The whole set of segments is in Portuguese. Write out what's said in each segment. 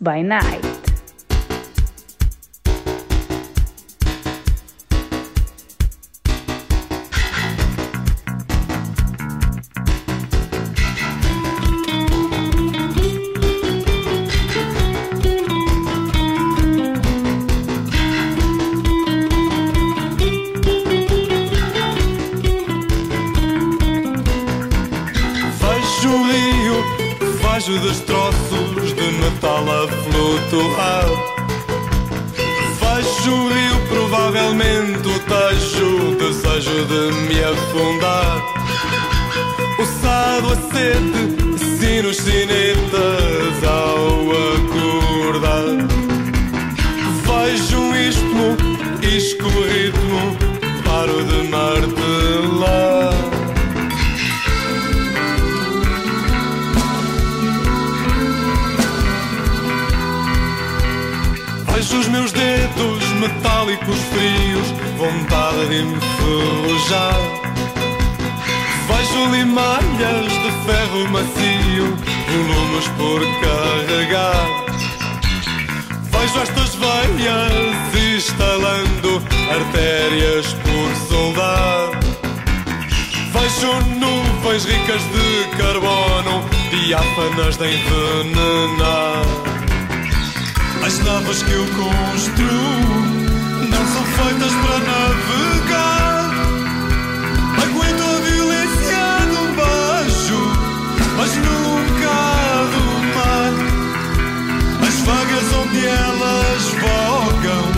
by night. por carregar. Vejo estas veias instalando artérias por soldar. Vejo nuvens ricas de carbono, diáfanas de envenenar. As naves que eu construo não são feitas para navegar. onde elas vogam.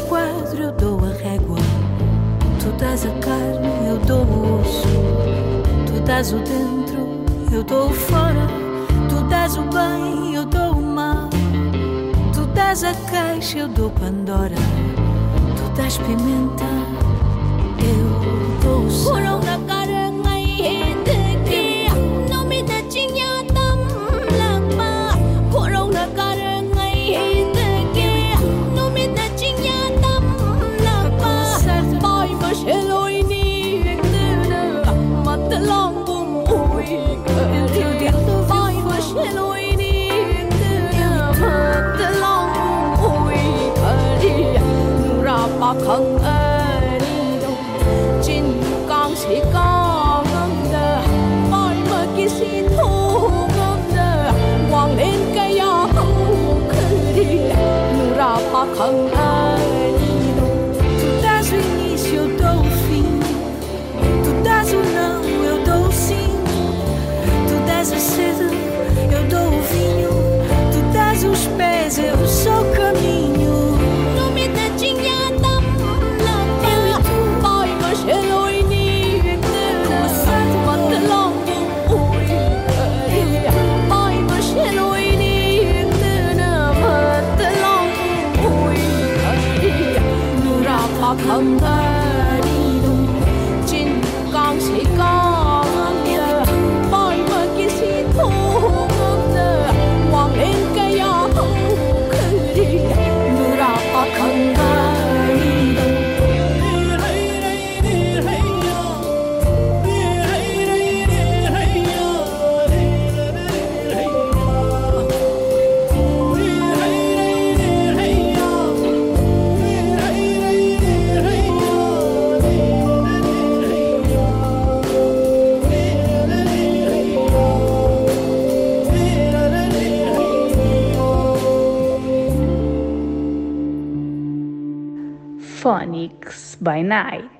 esquadro, eu dou a régua. Tu dás a carne, eu dou o osso. Tu dás o dentro, eu dou o fora. Tu dás o bem, eu dou o mal. Tu dás a caixa, eu dou Pandora. Tu dás pimenta 我空爱你懂，真刚是刚的，爱莫见是痛的，望你个样哭哭的，努拉怕空。by night.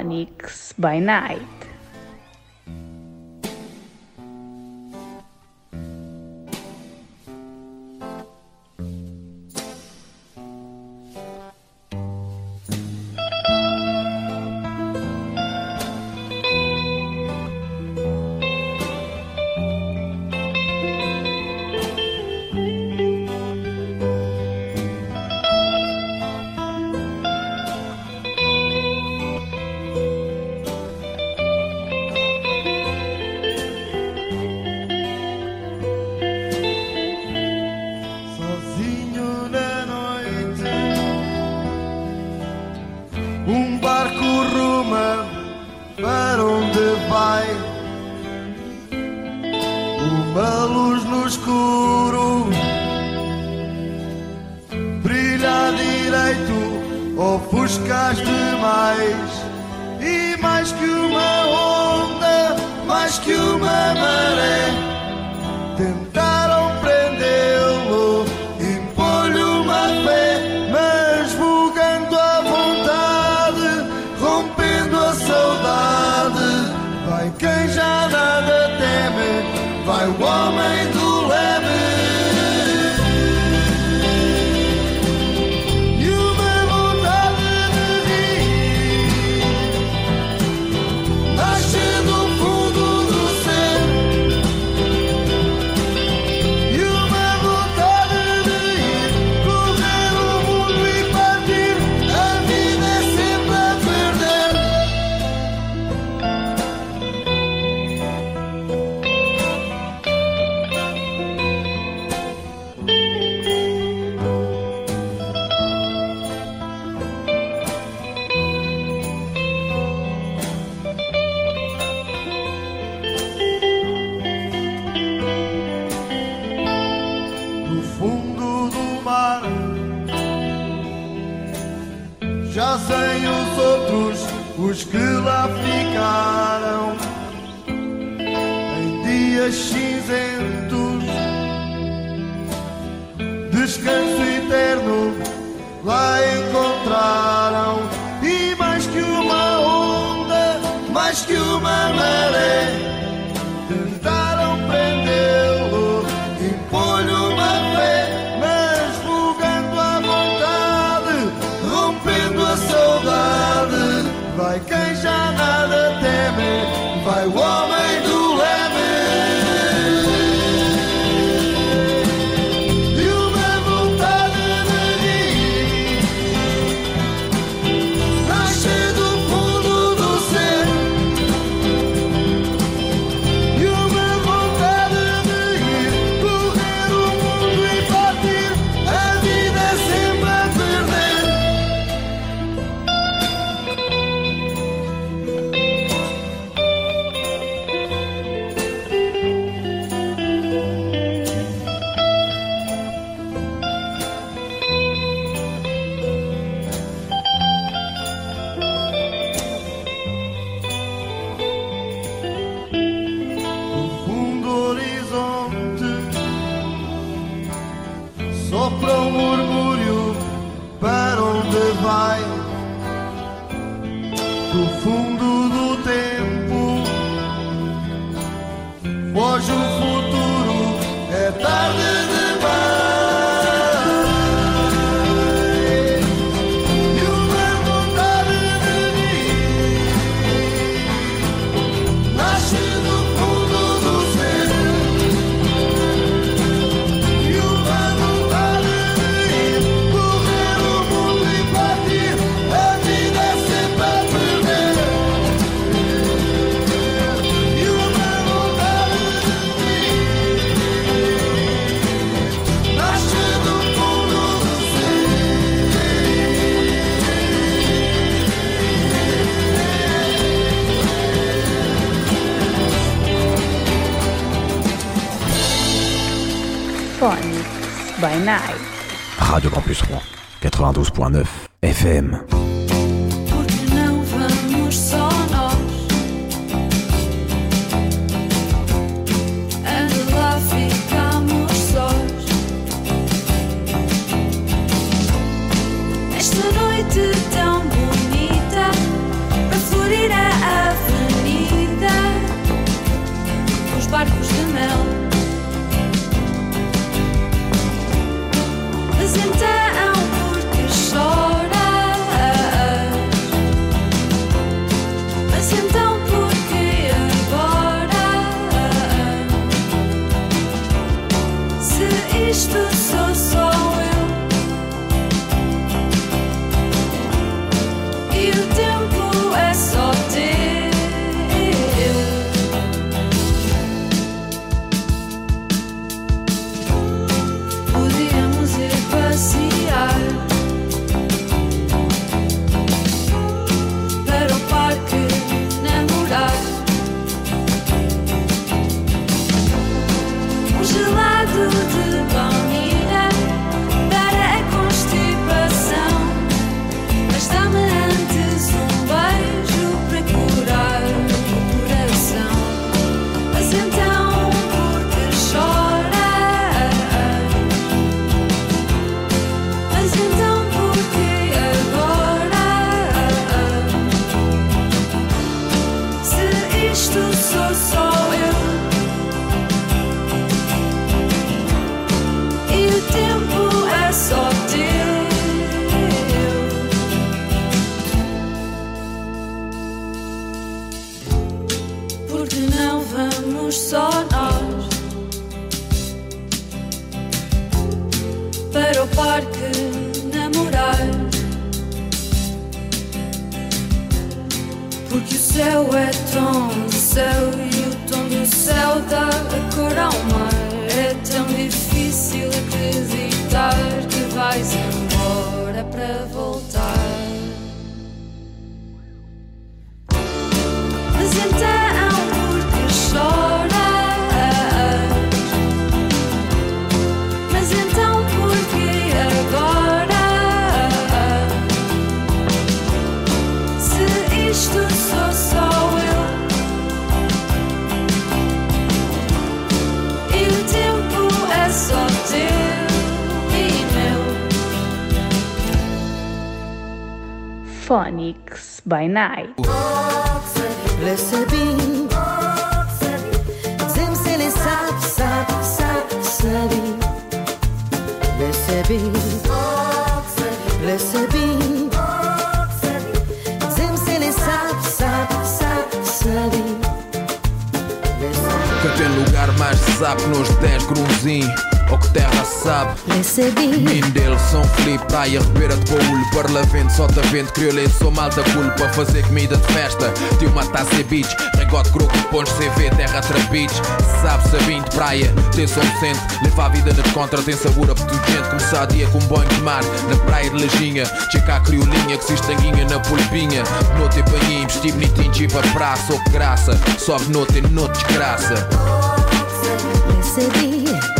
Phonics by Night. 92.9 sabi Le Que tem lugar mais sabe que nos 10 grunzinho ou que terra sabe. Mindelo, São Felipe, Praia, Ribeira de Baúlho Parlamento, Sota Vento, Crioulense, sou malta culpa Para fazer comida de festa, tem uma taça e beach Regote, grupo, pontos, CV, terra, trapiche Sabe, sabinho de praia, tem som decente Leva a vida na contra, tem sabor apetujente Começar dia com um banho de mar Na praia de Lajinha, checa a criolinha Que se estanguinha na polpinha Noite e banhinho, vesti bonitinho, tipo a praça que graça, sobe noite e noite desgraça Le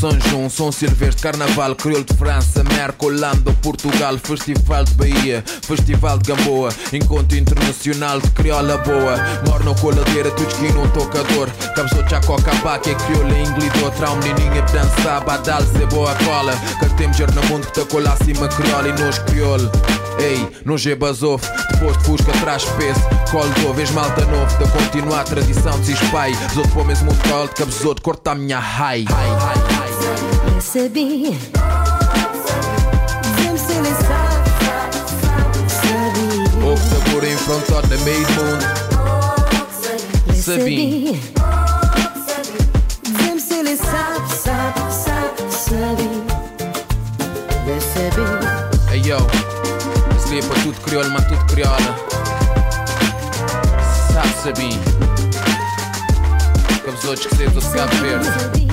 São João, São Silvestre, Carnaval, Crioulo de França, Merca, Holanda, Portugal, Festival de Bahia, Festival de Gamboa, Encontro Internacional de Crioula Boa, Moro na coladeira, tu esquina um tocador, Cabezou Chacoca, Baque, Crioula, Inglidor, Trau, menininha, dança, Badal, Zé Boa Cola, Cantemos ger na mundo que tá cola acima, Crioula e nos Crioulo. Ei, no G basof, depois de Fusca traz peso, colo de vez malta novo, da continuar a tradição de espai, Zoto para o mesmo colo, de cabezoto, corta a minha high. Le Sabine Zem se le sap, sabi Ou que sabor enfrentado na meio mundo. Le Sabine. Sabine Zem se le sap, sap, sap, sabi Le Sabine Hey yo, esse é para tudo crioulo, mas tudo crioula. Sabe, sabim. Cabezotos que cedo de Cabo Verde.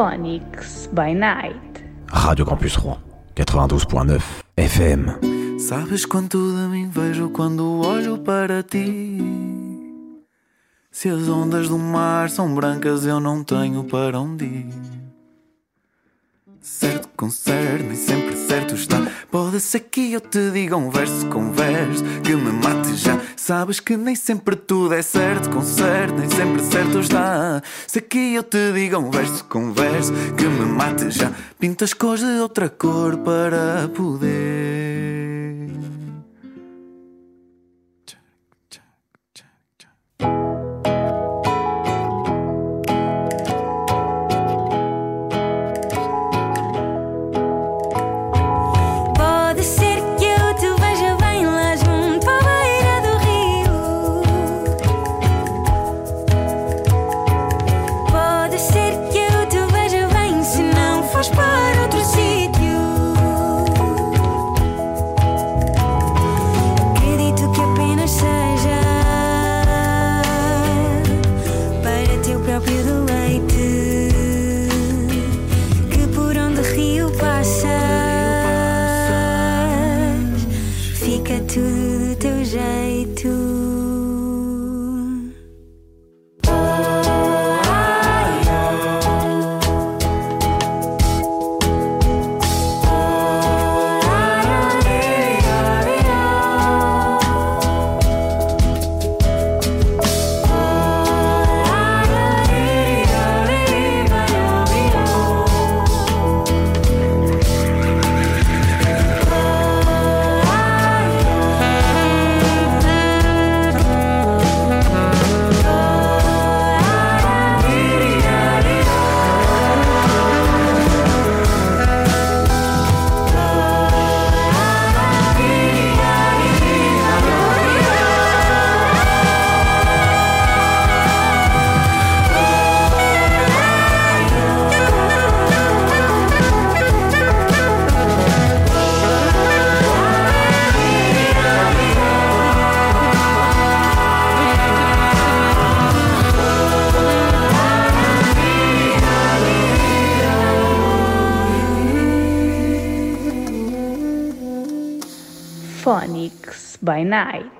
Phonics by Night. Radio Campus Rouen, 92.9 FM. Sabes quanto de mim vejo quando olho para ti? Se as ondas do mar são brancas, eu não tenho para onde ir. Nem sempre certo está. Pode ser que eu te diga um verso com verso que me mate já. Sabes que nem sempre tudo é certo com certo, nem sempre certo está. Se que eu te diga um verso com verso que me mate já. Pintas cores de outra cor para poder. By Night.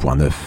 106.9.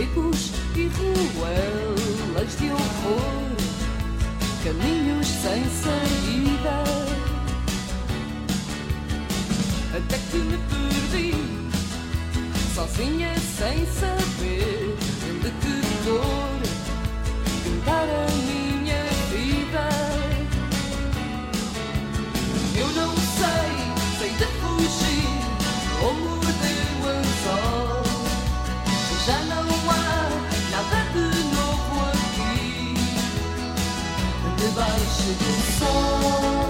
becos e ruelas de horror, caminhos sem saída. Até que me perdi, sozinha sem saber de que dor cantar a mim. nasce do sol.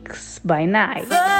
by night.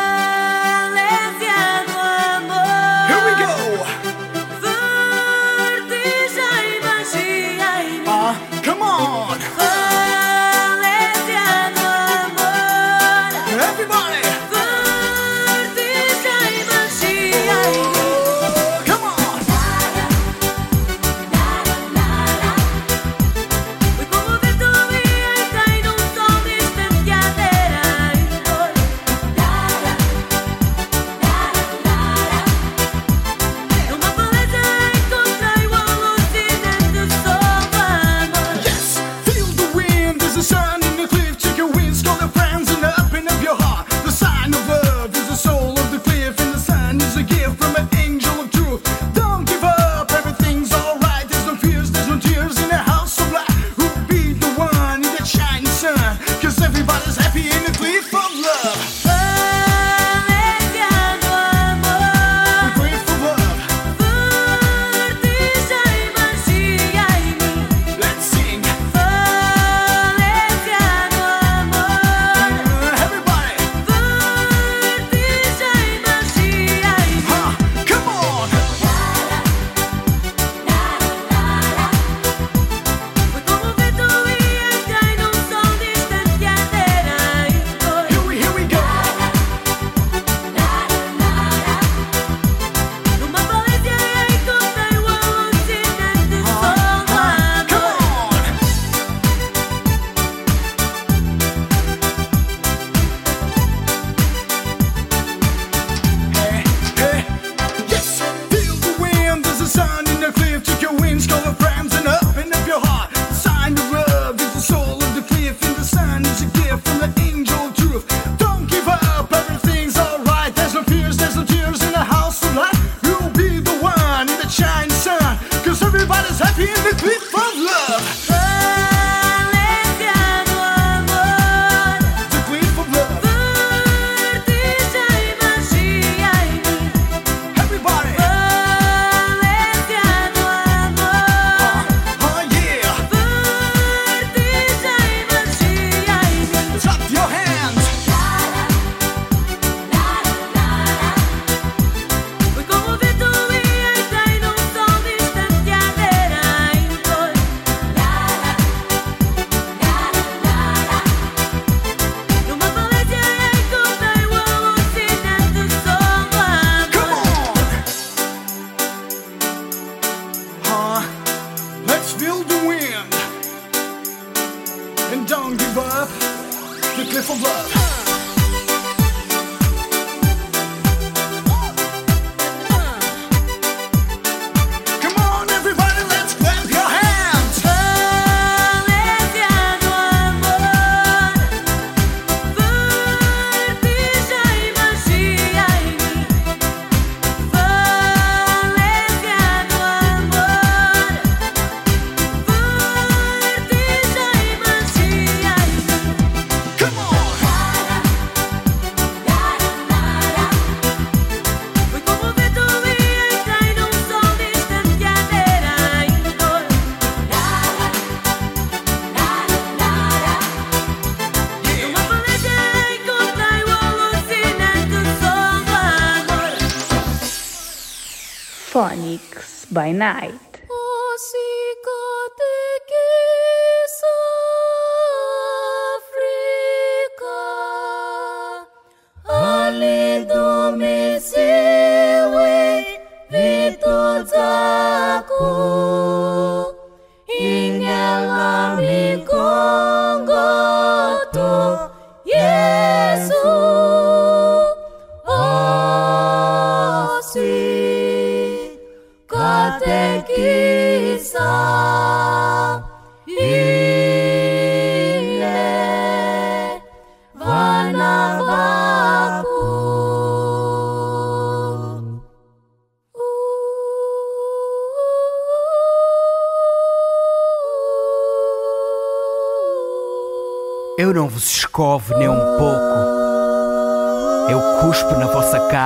Phonics by Night.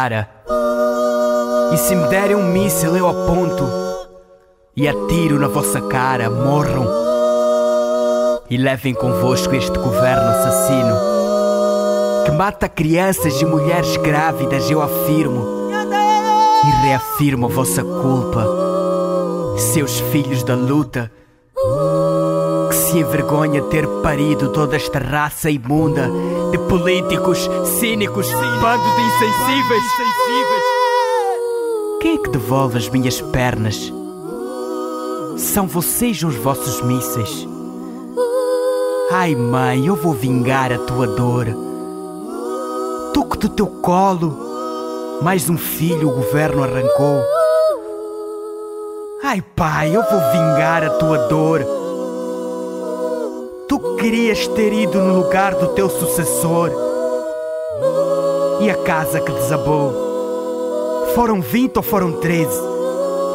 Cara. E se me derem um míssil, eu aponto e atiro na vossa cara. Morram. E levem convosco este governo assassino que mata crianças e mulheres grávidas, eu afirmo. E reafirmo a vossa culpa, seus filhos da luta que se envergonha ter parido toda esta raça imunda de políticos cínicos, bando de insensíveis. Quem é que devolve as minhas pernas? São vocês os vossos mísseis. Ai, mãe, eu vou vingar a tua dor. Toco do teu colo. Mais um filho o governo arrancou. Ai, pai, eu vou vingar a tua dor. Tu querias ter ido no lugar do teu sucessor. E a casa que desabou? Foram vinte ou foram treze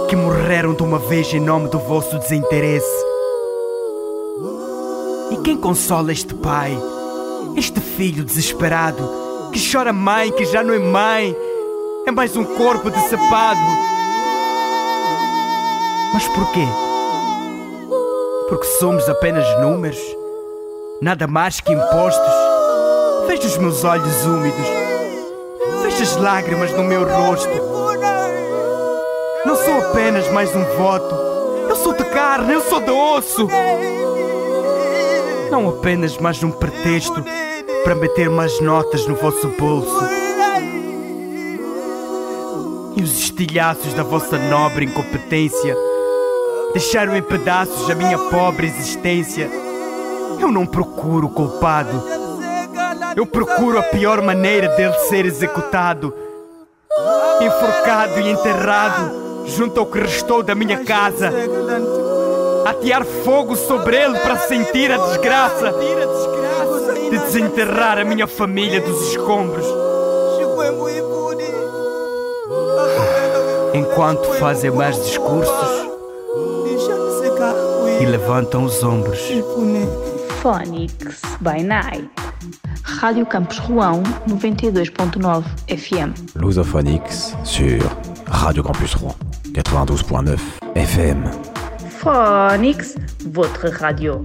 que morreram de uma vez em nome do vosso desinteresse? E quem consola este pai, este filho desesperado, que chora mãe, que já não é mãe, é mais um corpo decepado? Mas porquê? Porque somos apenas números? Nada mais que impostos? Veja os meus olhos úmidos. Veja as lágrimas no meu rosto. Não sou apenas mais um voto. Eu sou de carne, eu sou de osso. Não apenas mais um pretexto para meter mais notas no vosso bolso. E os estilhaços da vossa nobre incompetência deixaram em pedaços a minha pobre existência. Eu não procuro o culpado. Eu procuro a pior maneira dele ser executado. Enforcado e enterrado junto ao que restou da minha casa. Atear fogo sobre ele para sentir a desgraça de desenterrar a minha família dos escombros. Enquanto fazem mais discursos e levantam os ombros. Phonics by Night. Rádio Campos Rouen 92.9 FM. Lusophonix sur Radio Campus Rouen 92.9 FM. Phonics, votre radio.